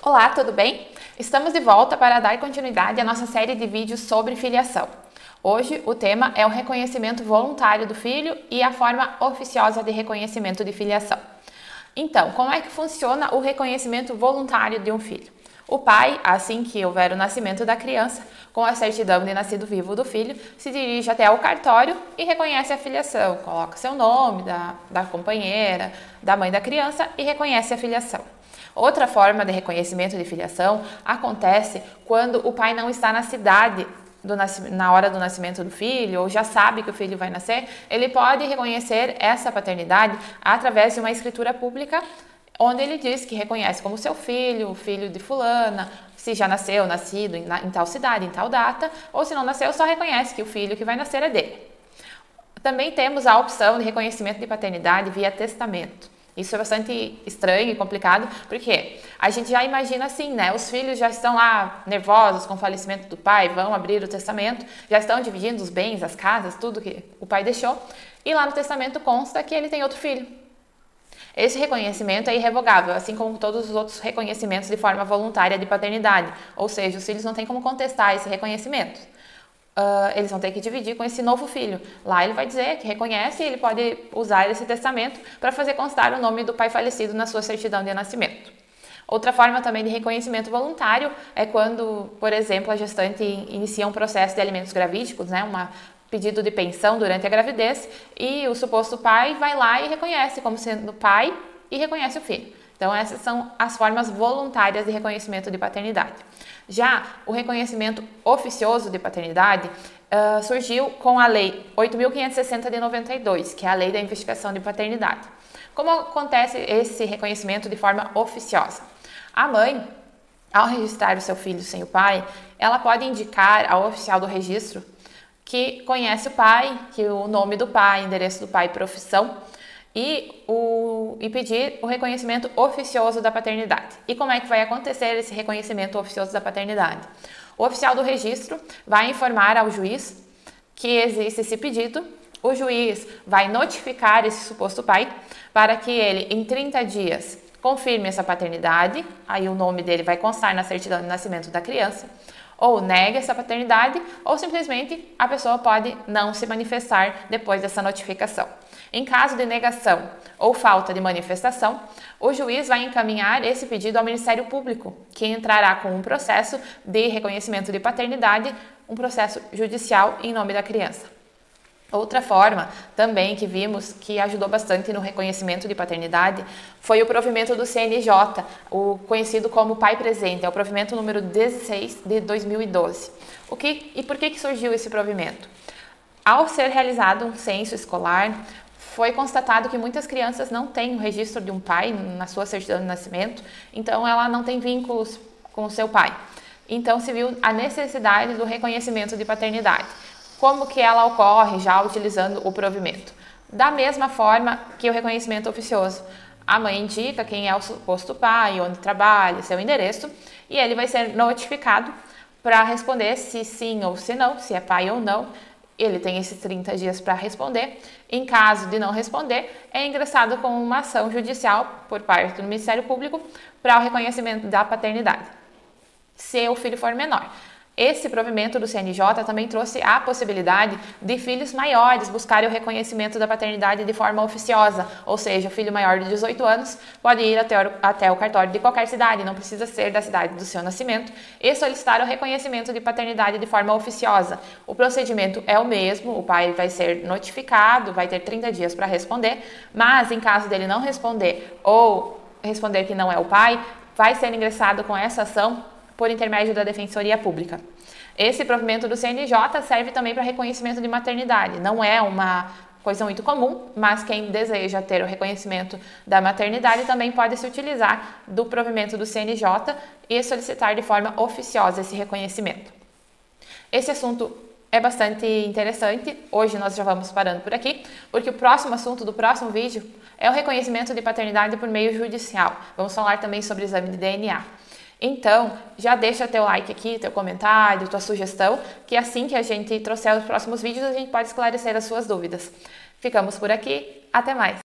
Olá, tudo bem? Estamos de volta para dar continuidade à nossa série de vídeos sobre filiação. Hoje o tema é o reconhecimento voluntário do filho e a forma oficiosa de reconhecimento de filiação. Então, como é que funciona o reconhecimento voluntário de um filho? O pai, assim que houver o nascimento da criança, com a certidão de nascido vivo do filho, se dirige até ao cartório e reconhece a filiação, coloca seu nome, da, da companheira, da mãe da criança e reconhece a filiação. Outra forma de reconhecimento de filiação acontece quando o pai não está na cidade na hora do nascimento do filho, ou já sabe que o filho vai nascer, ele pode reconhecer essa paternidade através de uma escritura pública, onde ele diz que reconhece como seu filho, filho de fulana, se já nasceu, nascido em, em tal cidade, em tal data, ou se não nasceu, só reconhece que o filho que vai nascer é dele. Também temos a opção de reconhecimento de paternidade via testamento. Isso é bastante estranho e complicado, porque a gente já imagina assim, né? Os filhos já estão lá nervosos com o falecimento do pai, vão abrir o testamento, já estão dividindo os bens, as casas, tudo que o pai deixou, e lá no testamento consta que ele tem outro filho. Esse reconhecimento é irrevogável, assim como todos os outros reconhecimentos de forma voluntária de paternidade, ou seja, os filhos não têm como contestar esse reconhecimento uh, eles vão ter que dividir com esse novo filho. Lá ele vai dizer que reconhece e ele pode usar esse testamento para fazer constar o nome do pai falecido na sua certidão de nascimento. Outra forma também de reconhecimento voluntário é quando, por exemplo, a gestante inicia um processo de alimentos gravídicos, né, um pedido de pensão durante a gravidez, e o suposto pai vai lá e reconhece como sendo pai e reconhece o filho. Então, essas são as formas voluntárias de reconhecimento de paternidade. Já o reconhecimento oficioso de paternidade uh, surgiu com a Lei 8.560 de 92, que é a Lei da Investigação de Paternidade. Como acontece esse reconhecimento de forma oficiosa? A mãe, ao registrar o seu filho sem o pai, ela pode indicar ao oficial do registro que conhece o pai, que o nome do pai, endereço do pai, profissão e, o, e pedir o reconhecimento oficioso da paternidade. E como é que vai acontecer esse reconhecimento oficioso da paternidade? O oficial do registro vai informar ao juiz que existe esse pedido, o juiz vai notificar esse suposto pai para que ele, em 30 dias, confirme essa paternidade, aí o nome dele vai constar na certidão de nascimento da criança, ou negue essa paternidade, ou simplesmente a pessoa pode não se manifestar depois dessa notificação. Em caso de negação ou falta de manifestação, o juiz vai encaminhar esse pedido ao Ministério Público, que entrará com um processo de reconhecimento de paternidade, um processo judicial em nome da criança. Outra forma também que vimos que ajudou bastante no reconhecimento de paternidade foi o provimento do CNJ, o conhecido como Pai Presente, é o provimento número 16 de 2012. O que e por que, que surgiu esse provimento? Ao ser realizado um censo escolar, foi constatado que muitas crianças não têm o registro de um pai na sua certidão de nascimento, então ela não tem vínculos com o seu pai. Então se viu a necessidade do reconhecimento de paternidade. Como que ela ocorre já utilizando o provimento? Da mesma forma que o reconhecimento oficioso. A mãe indica quem é o suposto pai, onde trabalha, seu endereço, e ele vai ser notificado para responder se sim ou se não, se é pai ou não, ele tem esses 30 dias para responder. Em caso de não responder, é ingressado com uma ação judicial por parte do Ministério Público para o reconhecimento da paternidade, se o filho for menor. Esse provimento do CNJ também trouxe a possibilidade de filhos maiores buscarem o reconhecimento da paternidade de forma oficiosa, ou seja, o filho maior de 18 anos pode ir até o, até o cartório de qualquer cidade, não precisa ser da cidade do seu nascimento, e solicitar o reconhecimento de paternidade de forma oficiosa. O procedimento é o mesmo, o pai vai ser notificado, vai ter 30 dias para responder, mas em caso dele não responder ou responder que não é o pai, vai ser ingressado com essa ação por intermédio da Defensoria Pública. Esse provimento do CNJ serve também para reconhecimento de maternidade. Não é uma coisa muito comum, mas quem deseja ter o reconhecimento da maternidade também pode se utilizar do provimento do CNJ e solicitar de forma oficiosa esse reconhecimento. Esse assunto é bastante interessante. Hoje nós já vamos parando por aqui, porque o próximo assunto do próximo vídeo é o reconhecimento de paternidade por meio judicial. Vamos falar também sobre exame de DNA. Então, já deixa teu like aqui, teu comentário, tua sugestão, que assim que a gente trouxer os próximos vídeos, a gente pode esclarecer as suas dúvidas. Ficamos por aqui, até mais!